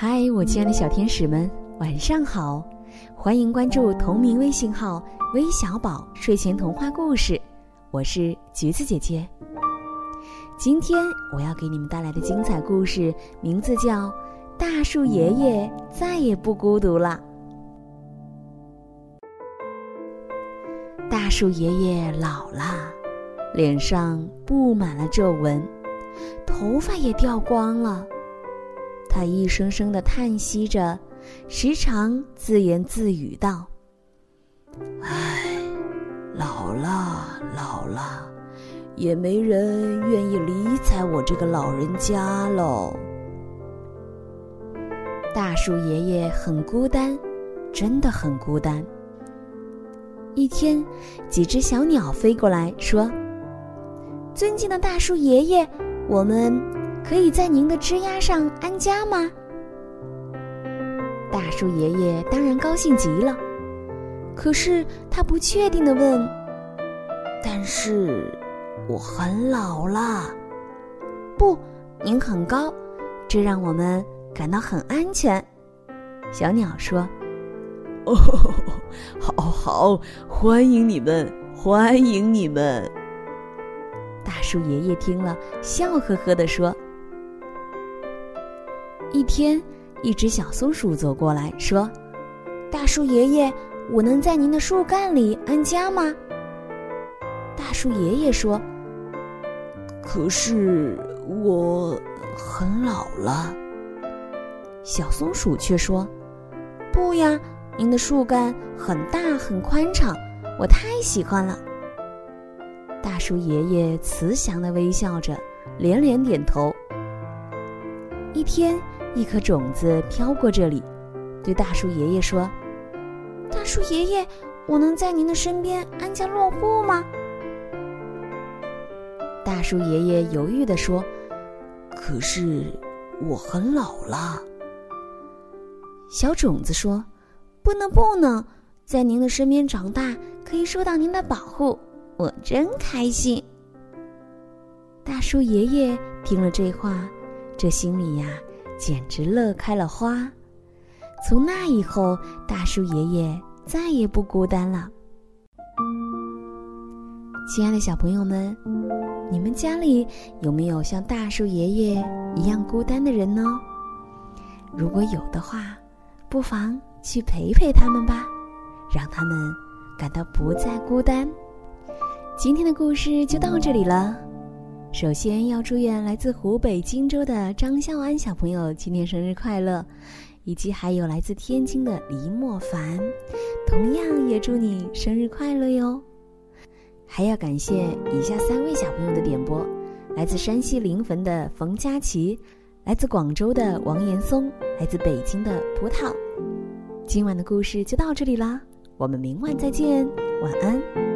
嗨，我亲爱的小天使们，晚上好！欢迎关注同名微信号“微小宝睡前童话故事”，我是橘子姐姐。今天我要给你们带来的精彩故事名字叫《大树爷爷再也不孤独了》。大树爷爷老了，脸上布满了皱纹，头发也掉光了。他一声声的叹息着，时常自言自语道：“唉，老了，老了，也没人愿意理睬我这个老人家喽。”大树爷爷很孤单，真的很孤单。一天，几只小鸟飞过来说：“尊敬的大树爷爷，我们……”可以在您的枝丫上安家吗？大树爷爷当然高兴极了，可是他不确定的问：“但是我很老了。”不，您很高，这让我们感到很安全。小鸟说：“哦，好好，欢迎你们，欢迎你们。”大树爷爷听了，笑呵呵地说。一天，一只小松鼠走过来说：“大树爷爷，我能在您的树干里安家吗？”大树爷爷说：“可是我很老了。”小松鼠却说：“不呀，您的树干很大很宽敞，我太喜欢了。”大树爷爷慈祥的微笑着，连连点头。一天。一颗种子飘过这里，对大树爷爷说：“大树爷爷，我能在您的身边安家落户吗？”大树爷爷犹豫地说：“可是我很老了。”小种子说：“不能，不能，在您的身边长大，可以受到您的保护，我真开心。”大树爷爷听了这话，这心里呀。简直乐开了花。从那以后，大树爷爷再也不孤单了。亲爱的小朋友们，你们家里有没有像大树爷爷一样孤单的人呢？如果有的话，不妨去陪陪他们吧，让他们感到不再孤单。今天的故事就到这里了。首先要祝愿来自湖北荆州的张孝安小朋友今天生日快乐，以及还有来自天津的黎莫凡，同样也祝你生日快乐哟。还要感谢以下三位小朋友的点播：来自山西临汾的冯佳琪，来自广州的王岩松，来自北京的葡萄。今晚的故事就到这里啦，我们明晚再见，晚安。